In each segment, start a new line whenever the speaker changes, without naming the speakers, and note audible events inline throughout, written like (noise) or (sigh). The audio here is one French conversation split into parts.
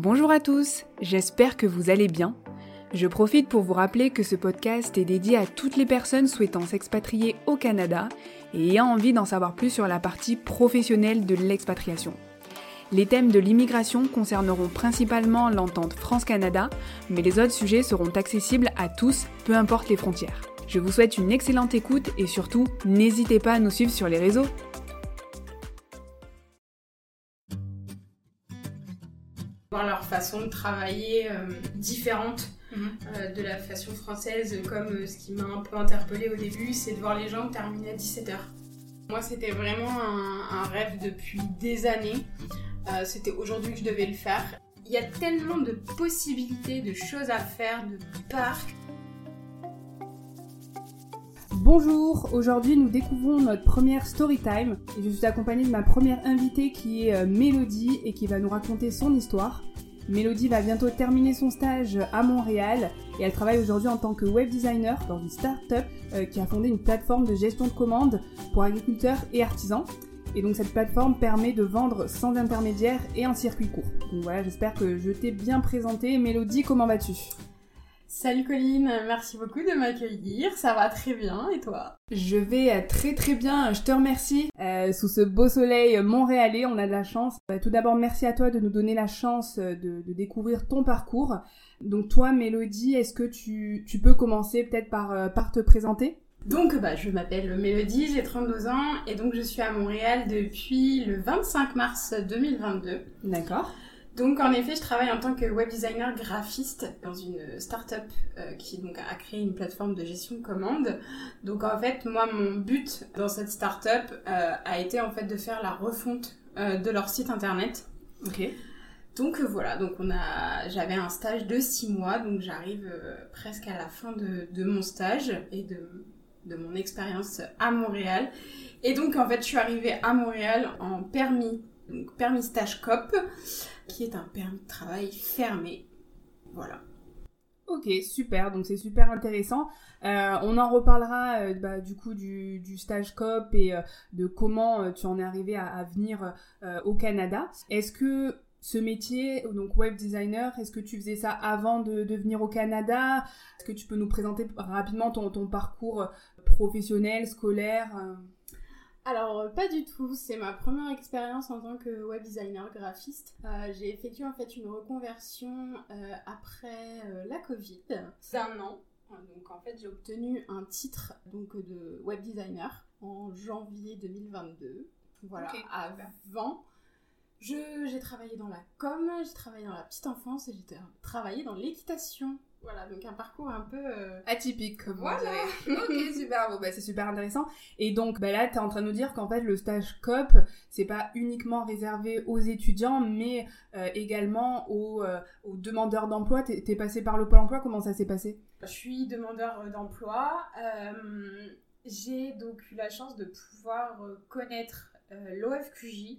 Bonjour à tous, j'espère que vous allez bien. Je profite pour vous rappeler que ce podcast est dédié à toutes les personnes souhaitant s'expatrier au Canada et ayant envie d'en savoir plus sur la partie professionnelle de l'expatriation. Les thèmes de l'immigration concerneront principalement l'entente France-Canada, mais les autres sujets seront accessibles à tous, peu importe les frontières. Je vous souhaite une excellente écoute et surtout, n'hésitez pas à nous suivre sur les réseaux.
Voir leur façon de travailler euh, différente euh, de la façon française, comme euh, ce qui m'a un peu interpellée au début, c'est de voir les gens terminer à 17h. Moi, c'était vraiment un, un rêve depuis des années. Euh, c'était aujourd'hui que je devais le faire. Il y a tellement de possibilités, de choses à faire, de parcs.
Bonjour, aujourd'hui nous découvrons notre première story time et je suis accompagnée de ma première invitée qui est euh, Mélodie et qui va nous raconter son histoire. Mélodie va bientôt terminer son stage à Montréal et elle travaille aujourd'hui en tant que web designer dans une start-up euh, qui a fondé une plateforme de gestion de commandes pour agriculteurs et artisans. Et donc cette plateforme permet de vendre sans intermédiaire et en circuit court. Voilà, j'espère que je t'ai bien présenté. Mélodie, comment vas-tu?
Salut Colline, merci beaucoup de m'accueillir, ça va très bien et toi?
Je vais euh, très très bien, je te remercie. Euh, sous ce beau soleil montréalais, on a de la chance. Euh, tout d'abord, merci à toi de nous donner la chance de, de découvrir ton parcours. Donc toi, Mélodie, est-ce que tu, tu, peux commencer peut-être par, par te présenter?
Donc, bah, je m'appelle Mélodie, j'ai 32 ans et donc je suis à Montréal depuis le 25 mars 2022.
D'accord.
Donc, en effet, je travaille en tant que web designer graphiste dans une start-up euh, qui donc a créé une plateforme de gestion de commandes. Donc, en fait, moi, mon but dans cette start-up euh, a été en fait de faire la refonte euh, de leur site internet.
Ok.
Donc voilà, donc on a, j'avais un stage de 6 mois, donc j'arrive presque à la fin de, de mon stage et de de mon expérience à Montréal. Et donc, en fait, je suis arrivée à Montréal en permis, donc permis stage COP, qui est un permis de travail fermé. Voilà.
Ok, super, donc c'est super intéressant. Euh, on en reparlera euh, bah, du coup du, stage COP et euh, de comment tu en es arrivé à, venir au Canada. Est-ce que ce métier, donc web designer, est-ce que tu faisais ça avant de, venir au Canada? Est-ce que tu peux nous présenter rapidement ton parcours professionnel, scolaire
alors euh, pas du tout, c'est ma première expérience en tant que web designer graphiste. Euh, j'ai effectué en fait une reconversion euh, après la Covid d'un an. Donc en fait j'ai obtenu un titre donc de web designer en janvier 2022. Voilà, avant j'ai travaillé dans la com, j'ai travaillé dans la petite enfance et j'ai travaillé dans l'équitation. Voilà, donc un parcours un peu euh,
atypique, comme
voilà. (laughs)
ok, super, bon, bah, c'est super intéressant. Et donc, bah, là, tu es en train de nous dire qu'en fait, le stage COP, c'est pas uniquement réservé aux étudiants, mais euh, également aux, euh, aux demandeurs d'emploi. Tu es, passé par le Pôle emploi, comment ça s'est passé?
Je suis demandeur d'emploi. J'ai donc eu la chance de pouvoir connaître l'OFQJ,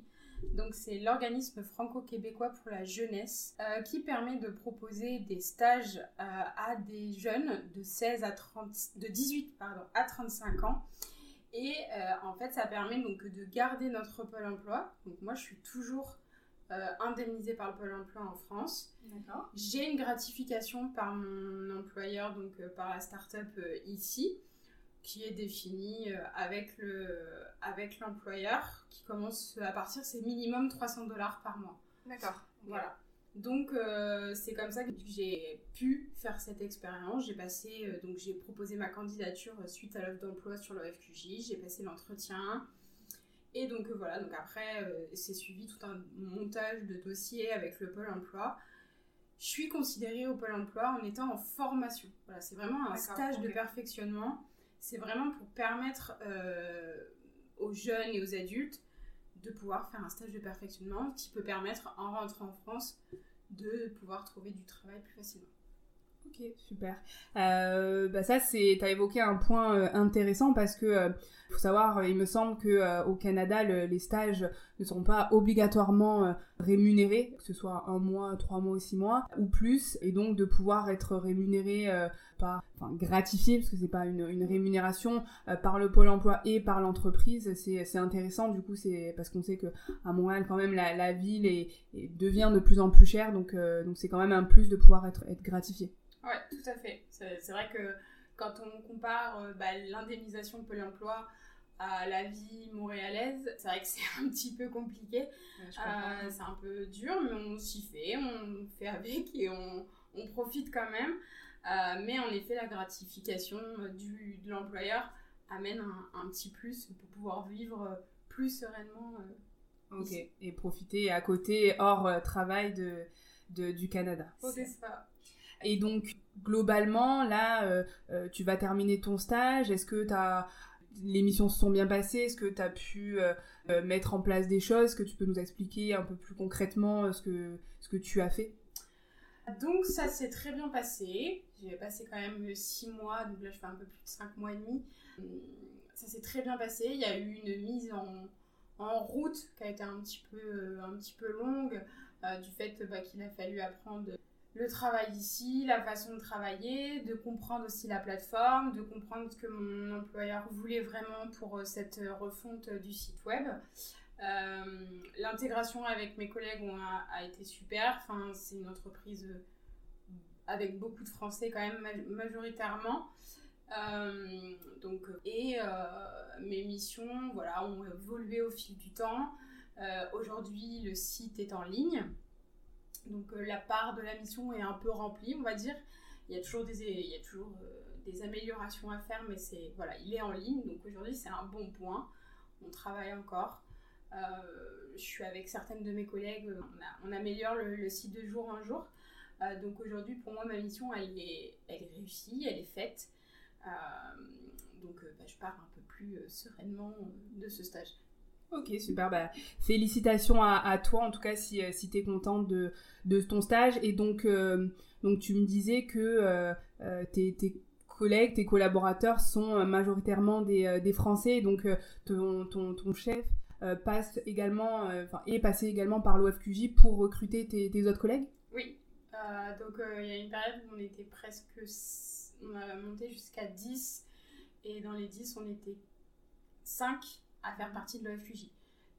donc c'est l'organisme franco-québécois pour la jeunesse euh, qui permet de proposer des stages euh, à des jeunes de 16 à 30, de 18 pardon, à 35 ans. Et euh, en fait, ça permet donc de garder notre pôle emploi. Donc moi, je suis toujours indemnisée par le pôle emploi en France. J'ai une gratification par mon employeur, donc par la start-up ici qui est défini euh, avec le avec l'employeur qui commence à partir c'est minimum 300 dollars par mois.
D'accord.
Voilà. Donc euh, c'est comme ça que j'ai pu faire cette expérience. J'ai passé euh, donc j'ai proposé ma candidature suite à l'offre d'emploi sur le FQJ. J'ai passé l'entretien et donc voilà. Donc après c'est suivi tout un montage de dossiers avec le pôle emploi. Je suis considérée au pôle emploi en étant en formation. Voilà, c'est vraiment un stage de perfectionnement c'est vraiment pour permettre euh, aux jeunes et aux adultes de pouvoir faire un stage de perfectionnement qui peut permettre, en rentrant en France, de pouvoir trouver du travail plus facilement.
Ok, super. Euh, bah ça, c'est, t'as évoqué un point euh, intéressant parce que faut savoir, il me semble que au Canada, les stages ne sont pas obligatoirement rémunérés, que ce soit un mois, trois mois six mois ou plus, et donc de pouvoir être rémunéré pas enfin, gratifié, parce que c'est pas une, une rémunération par le pôle emploi et par l'entreprise. C'est intéressant, du coup, c'est parce qu'on sait que à Montréal, quand même, la, la ville est, devient de plus en plus chère, donc donc c'est quand même un plus de pouvoir être, être gratifié.
Ouais, tout à fait. C'est vrai que quand on compare bah, l'indemnisation de Pôle emploi à la vie montréalaise, c'est vrai que c'est (laughs) un petit peu compliqué. Euh, c'est un peu dur, mais on s'y fait, on fait avec et on, on profite quand même. Euh, mais en effet, la gratification du, de l'employeur amène un, un, petit plus pour pouvoir vivre plus sereinement.
Euh, ok, et profiter à côté, hors travail de, de, du Canada.
C'est ça.
Et donc, globalement, là, tu vas terminer ton stage. Est-ce que tu as les missions se sont bien passées Est-ce que tu as pu euh, euh, mettre en place des choses que tu peux nous expliquer un peu plus concrètement euh, ce, que, ce que tu as fait?
Donc ça s'est très bien passé. J'ai passé quand même 6 mois, donc là je fais un peu plus de 5 mois et demi. Ça s'est très bien passé. Il y a eu une mise en, en route qui a été un petit peu, un petit peu longue du fait bah, qu'il a fallu apprendre le travail ici, la façon de travailler, de comprendre aussi la plateforme, de comprendre ce que mon employeur voulait vraiment pour euh, cette euh, refonte euh, du site web. L'intégration avec mes collègues a, été super. Enfin, c'est une entreprise avec beaucoup de Français quand même majoritairement. donc, et mes missions voilà, ont évolué au fil du temps. Aujourd'hui, le site est en ligne. Donc euh, la part de la mission est un peu remplie, on va dire. Il y a toujours des, il y a toujours, euh, des améliorations à faire, mais c'est voilà, il est en ligne. Donc aujourd'hui, c'est un bon point. On travaille encore. Euh, je suis avec certaines de mes collègues, on, améliore le, site de jour en jour. donc aujourd'hui, pour moi, ma mission, elle est, elle est réussie, elle est faite. donc bah, je pars un peu plus sereinement de ce stage.
Ok, super. Bah, félicitations à, toi, en tout cas, si, euh, si tu es contente de, de, ton stage. Et donc, euh, donc tu me disais que euh, tes, collègues, tes collaborateurs sont majoritairement des, des Français. Donc, ton, ton, ton, chef passe également, enfin, est passé également par l'OFQJ pour recruter tes, tes, autres collègues?
Oui. donc, il y a une période où on était presque. On a monté jusqu'à 10. Et dans les 10, on était 5 à faire partie de l'OFUJ.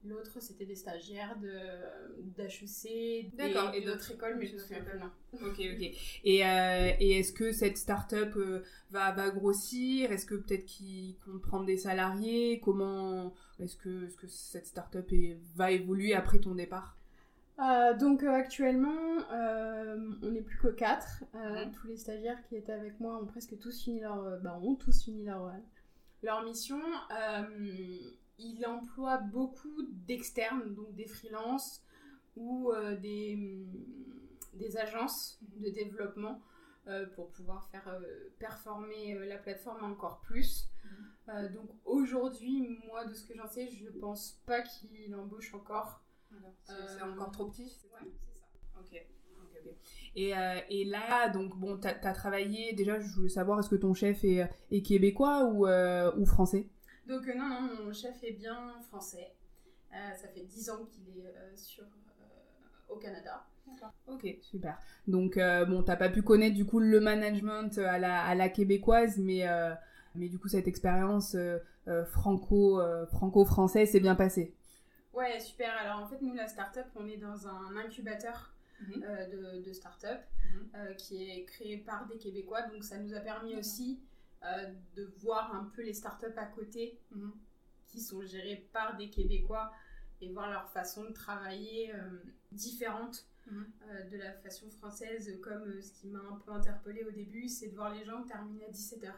L'autre, c'était des stagiaires d'HEC
D'accord,
et d'autres écoles, mais je ne sais
pas. Ok, ok. Et, euh, et est-ce que cette start-up euh, va, va grossir? Est-ce que peut-être qu'ils comptent prendre des salariés? Comment est-ce que, est que cette start-up va évoluer après ton départ?
Euh, donc actuellement, on n'est plus que 4. Mhm. Tous les stagiaires qui étaient avec moi ont presque tous fini leur, bah, ont tous fini leur, leur mission il emploie beaucoup d'externes, donc des freelances ou euh, des, mm, des, agences de développement euh, pour pouvoir faire euh, performer la plateforme encore plus. Mhm. donc aujourd'hui, moi, de ce que j'en sais, je ne pense pas qu'il embauche encore.
C'est encore trop petit c'est ça. Ok. Et, et, là, donc bon, tu as, travaillé, déjà je voulais savoir, est-ce que ton chef est, est québécois ou, ou français?
Donc euh, non, non, mon chef est bien français. Euh, ça fait 10 ans qu'il est euh, sur, au Canada.
Ok, super. Donc, bon, t'as pas pu connaître du coup le management à la, à la québécoise, mais, mais du coup, cette expérience franco, franco-française s'est bien passée.
Ouais, super. Alors, en fait, nous, la startup, on est dans un incubateur mhm. de, de start-up mhm. qui est créé par des Québécois. Donc, ça nous a permis aussi euh, de voir un peu les startups à côté mhm. qui sont gérées par des Québécois et voir leur façon de travailler euh, différente mhm. euh, de la façon française. Comme ce qui m'a un peu interpellée au début, c'est de voir les gens terminer à 17h.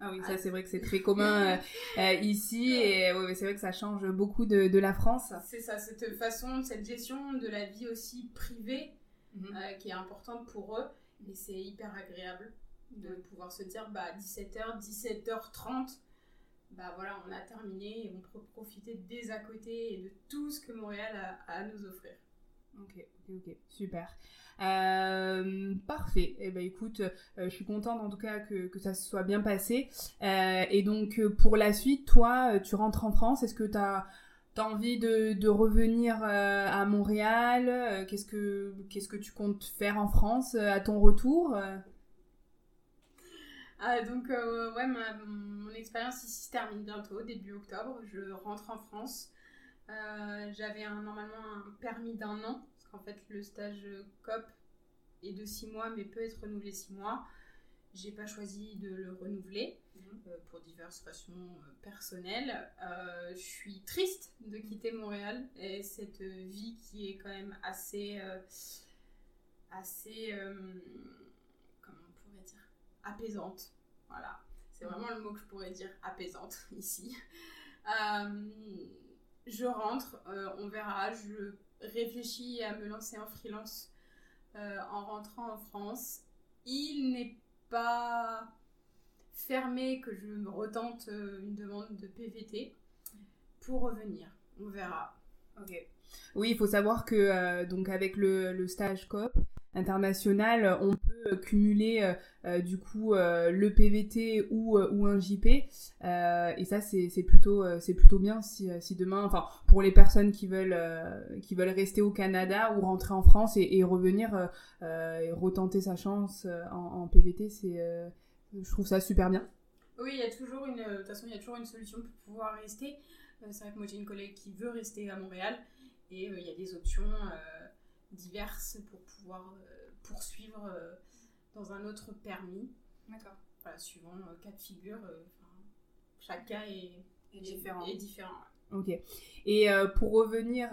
Ah oui, ça ah. c'est vrai que c'est très commun (laughs) ici et ouais, c'est vrai que ça change beaucoup de, de la France.
C'est ça, cette façon, cette gestion de la vie aussi privée mhm. qui est importante pour eux et c'est hyper agréable de pouvoir se dire bah 17h, 17h30, bah voilà, on a terminé et on peut profiter des à côté de tout ce que Montréal a, à nous offrir.
Ok, ok, super. Euh, parfait. eh ben écoute, euh, je suis contente en tout cas que, que ça se soit bien passé. Euh, et donc pour la suite, toi, tu rentres en France. Est-ce que tu as, envie de, de revenir à Montréal? Qu'est-ce que qu'est-ce que tu comptes faire en France à ton retour?
Donc, ouais, mon expérience ici se termine bientôt, début octobre. Je rentre en France. J'avais normalement un permis d'un an, parce qu'en fait, le stage COP est de six mois, mais peut être renouvelé six mois. J'ai pas choisi de le renouveler mhm. euh, pour diverses façons euh, personnelles. Euh, je suis triste de quitter Montréal et cette vie qui est quand même assez, assez, comment on pourrait dire, apaisante. Voilà, c'est mhm. vraiment le mot que je pourrais dire, apaisante (laughs) ici. je rentre, on verra. Je réfléchis à me lancer en freelance en rentrant en France. Il n'est pas fermé que je me retente euh, une demande de PVT pour revenir. On verra.
Ok. Oui, il faut savoir que euh, donc avec le, stage COP international, on cumuler euh, du coup le PVT ou, un JP. et ça, c'est plutôt, plutôt bien si, demain, enfin pour les personnes qui veulent, qui veulent rester au Canada ou rentrer en France et, revenir et retenter sa chance en, PVT, c'est je trouve ça super bien.
Oui, il y a toujours une, façon, il y a toujours une solution pour pouvoir rester. Euh, c'est vrai que moi j'ai une collègue qui veut rester à Montréal et euh, il y a des options euh, diverses pour pouvoir poursuivre dans un autre permis.
D'accord.
Voilà, suivant cas de figure, chaque cas est, différent. Est différent
Ok. Et pour revenir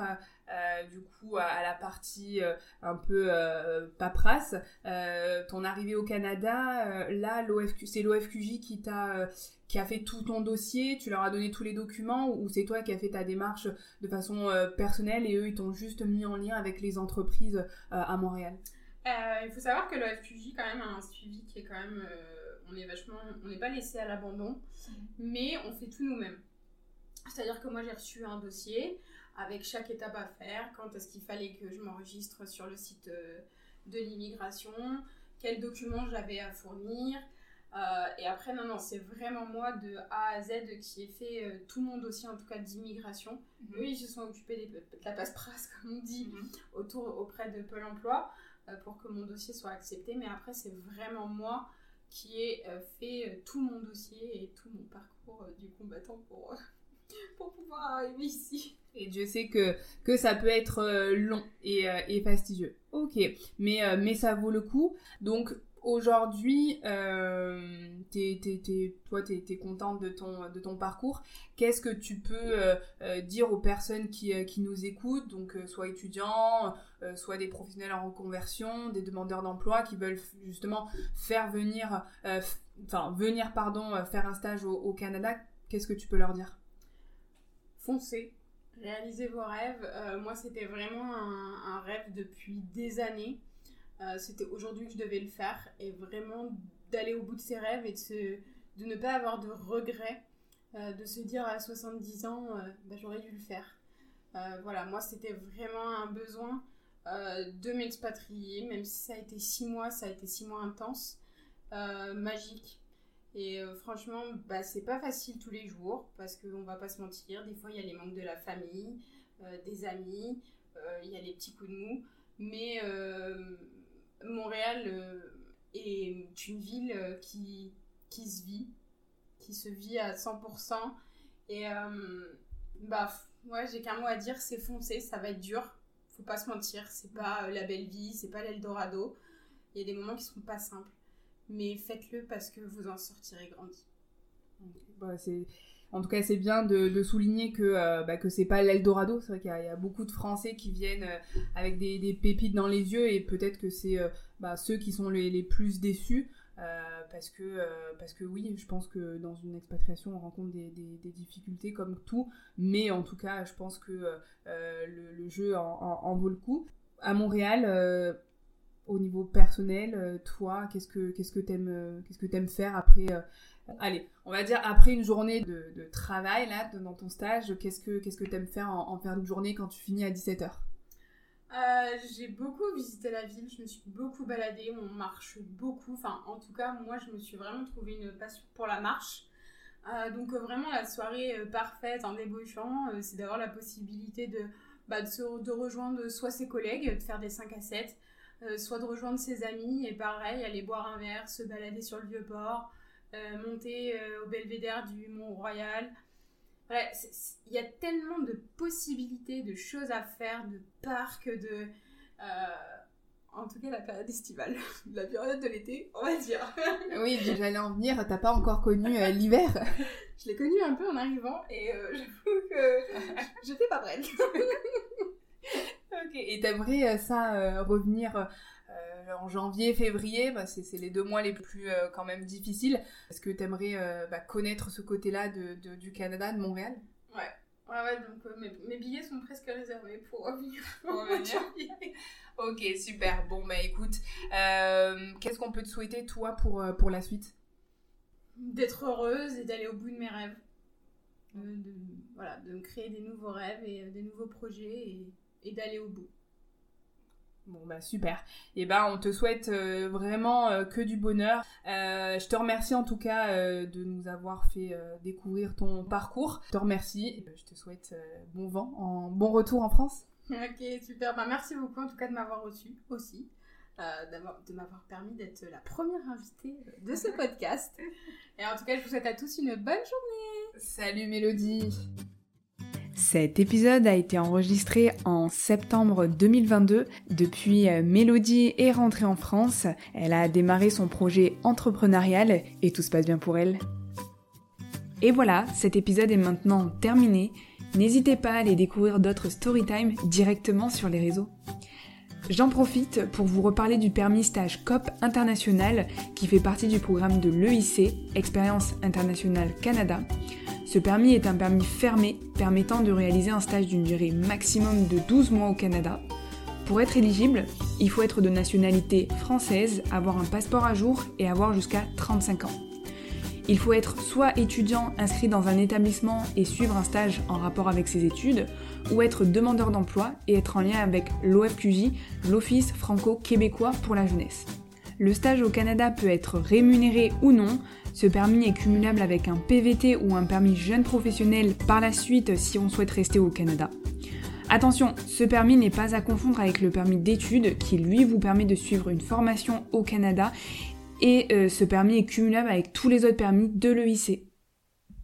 euh, du coup à, la partie euh, un peu euh, paperasse. ton arrivée au Canada, là, c'est l'OFQJ qui t'a qui a fait tout ton dossier, tu leur as donné tous les documents ou c'est toi qui as fait ta démarche de façon personnelle et eux ils t'ont juste mis en lien avec les entreprises à Montréal?
Il faut savoir que l'OFQJ quand même a un suivi qui est quand même on est vachement on n'est pas laissé à l'abandon mmh. mais on fait tout nous-mêmes. C'est-à-dire que moi j'ai reçu un dossier, avec chaque étape à faire, quand est-ce qu'il fallait que je m'enregistre sur le site euh, de l'immigration, quels documents j'avais à fournir? Euh, et après, non, non, c'est vraiment moi de A à Z qui ai fait euh, tout mon dossier, en tout cas d'immigration. Mhm. Oui, ils se sont occupés de la passe-prasse, (laughs) comme on dit, mhm. autour, auprès de Pôle emploi, pour que mon dossier soit accepté. Mais après, c'est vraiment moi qui ai fait tout mon dossier et tout mon parcours du combattant pour, (laughs) pour pouvoir arriver ici.
Et je sais que, que ça peut être euh, long et, euh, et, fastidieux. Ok, mais, euh, mais ça vaut le coup. Donc aujourd'hui, t'es, toi, tu es, contente de ton, de ton parcours. Qu'est-ce que tu peux dire aux personnes qui, qui nous écoutent, donc soit étudiants, soit des professionnels en reconversion, des demandeurs d'emploi qui veulent justement faire venir, enfin venir, pardon, faire un stage au, Canada Qu'est-ce que tu peux leur dire?
Foncez, réaliser vos rêves. Euh, moi, c'était vraiment un, rêve depuis des années. Euh, c'était aujourd'hui que je devais le faire et vraiment d'aller au bout de ses rêves et de, ne pas avoir de regrets, euh, de se dire à 70 ans, bah, j'aurais dû le faire. voilà, moi, c'était vraiment un besoin de m'expatrier, même si ça a été six mois, ça a été six mois intenses, magique. Et euh, franchement, bah, c'est pas facile tous les jours parce qu'on va pas se mentir. Des fois, il y a les manques de la famille, euh, des amis, euh, il y a les petits coups de mou. Mais Montréal est une ville qui, qui se vit, qui se vit à 100%. Et bah, ouais, j'ai qu'un mot à dire c'est foncer, ça va être dur. Faut pas se mentir, c'est pas la belle vie, c'est pas l'Eldorado. Il y a des moments qui sont pas simples mais faites-le parce que vous en sortirez grandi.
Bah, en tout cas, c'est bien de, souligner que, euh, bah, que c'est pas l'Eldorado. C'est vrai qu'il y, a beaucoup de Français qui viennent euh, avec des, pépites dans les yeux et peut-être que c'est euh, bah, ceux qui sont les, plus déçus. parce, que, parce que oui, je pense que dans une expatriation, on rencontre des, difficultés comme tout. Mais en tout cas, je pense que le, jeu en, vaut le coup. À Montréal, au niveau personnel, euh, toi, qu'est-ce que qu'est-ce euh, faire après euh, allez, on va dire après une journée de, travail là dans ton stage, qu'est-ce que qu'est-ce faire en, fin de journée quand tu finis à 17h
j'ai beaucoup visité la ville, je me suis beaucoup baladée, on marche beaucoup. Enfin, en tout cas, moi, je me suis vraiment trouvé une passion pour la marche. donc, vraiment, la soirée parfaite en débauchant, c'est d'avoir la possibilité de, bah, de, rejoindre soit ses collègues, de faire des 5 à 7, euh, soit de rejoindre ses amis et pareil, aller boire un verre, se balader sur le vieux port, monter au belvédère du Mont-Royal. Il y a tellement de possibilités, de choses à faire, de parcs, de en tout cas la période estivale, (laughs) la période de l'été, on va dire. (laughs)
oui, j'allais en venir, t'as pas encore connu euh, l'hiver (laughs)
Je l'ai connu un peu en arrivant et euh, j'avoue que j'étais pas prête.
Et t'aimerais euh, ça revenir en janvier, février, bah, c'est les deux mois les plus quand même difficiles. Est-ce que t'aimerais bah, connaître ce côté-là de, du Canada, de Montréal?
Ouais. Ouais, ouais, donc mes, mes, billets sont presque réservés pour revenir. (laughs) Pour revenir.
Ok, super. Bon, bah écoute, euh, qu'est-ce qu'on peut te souhaiter, toi, pour, euh, pour la suite?
D'être heureuse et d'aller au bout de mes rêves. Euh, de, voilà, de créer des nouveaux rêves et des nouveaux projets et, d'aller au bout.
Bon bah super. Et eh ben on te souhaite vraiment que du bonheur. je te remercie en tout cas de nous avoir fait découvrir ton parcours. Je te remercie. Je te souhaite bon vent, en bon retour en France.
Ok, super. Bah, merci beaucoup en tout cas de m'avoir reçu aussi. Euh, de m'avoir permis d'être la première invitée de ce (laughs) podcast. Et en tout cas, je vous souhaite à tous une bonne journée.
Salut Mélodie.
Cet épisode a été enregistré en septembre 2022. Depuis, euh, Mélodie est rentrée en France. Elle a démarré son projet entrepreneurial et tout se passe bien pour elle. Et voilà, cet épisode est maintenant terminé. N'hésitez pas à aller découvrir d'autres storytime directement sur les réseaux. J'en profite pour vous reparler du permis stage COP international qui fait partie du programme de l'EIC, Expérience internationale Canada. Ce permis est un permis fermé permettant de réaliser un stage d'une durée maximum de 12 mois au Canada. Pour être éligible, il faut être de nationalité française, avoir un passeport à jour et avoir jusqu'à 35 ans. Il faut être soit étudiant inscrit dans un établissement et suivre un stage en rapport avec ses études, ou être demandeur d'emploi et être en lien avec l'OFQJ, l'Office franco-québécois pour la jeunesse. Le stage au Canada peut être rémunéré ou non, ce permis est cumulable avec un PVT ou un permis jeune professionnel par la suite si on souhaite rester au Canada. Attention, ce permis n'est pas à confondre avec le permis d'études qui lui vous permet de suivre une formation au Canada et euh, ce permis est cumulable avec tous les autres permis de l'EIC.